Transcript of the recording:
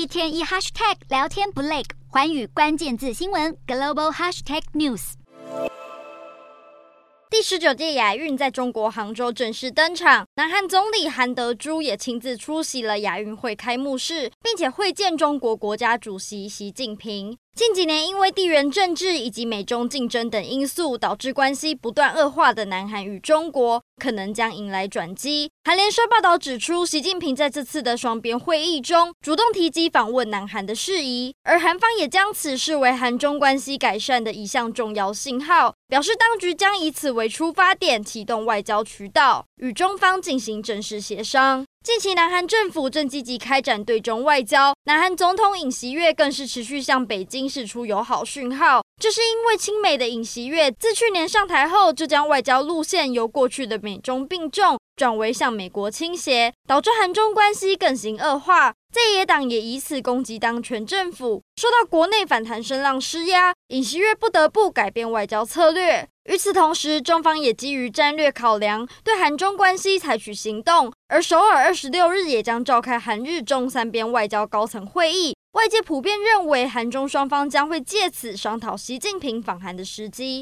一天一 hashtag 聊天不累，环宇关键字新闻 global hashtag news。第十九届亚运在中国杭州正式登场，南韩总理韩德洙也亲自出席了亚运会开幕式，并且会见中国国家主席习近平。近几年，因为地缘政治以及美中竞争等因素，导致关系不断恶化的南韩与中国，可能将迎来转机。韩联社报道指出，习近平在这次的双边会议中，主动提及访问南韩的事宜，而韩方也将此视为韩中关系改善的一项重要信号，表示当局将以此为出发点，启动外交渠道，与中方进行正式协商。近期，南韩政府正积极开展对中外交，南韩总统尹锡悦更是持续向北京释出友好讯号。这是因为亲美的尹锡悦自去年上台后，就将外交路线由过去的美中并重转为向美国倾斜，导致韩中关系更形恶化。在野党也以此攻击当权政府，受到国内反弹声浪施压，尹锡悦不得不改变外交策略。与此同时，中方也基于战略考量，对韩中关系采取行动。而首尔二十六日也将召开韩日中三边外交高层会议，外界普遍认为韩中双方将会借此商讨习近平访韩的时机。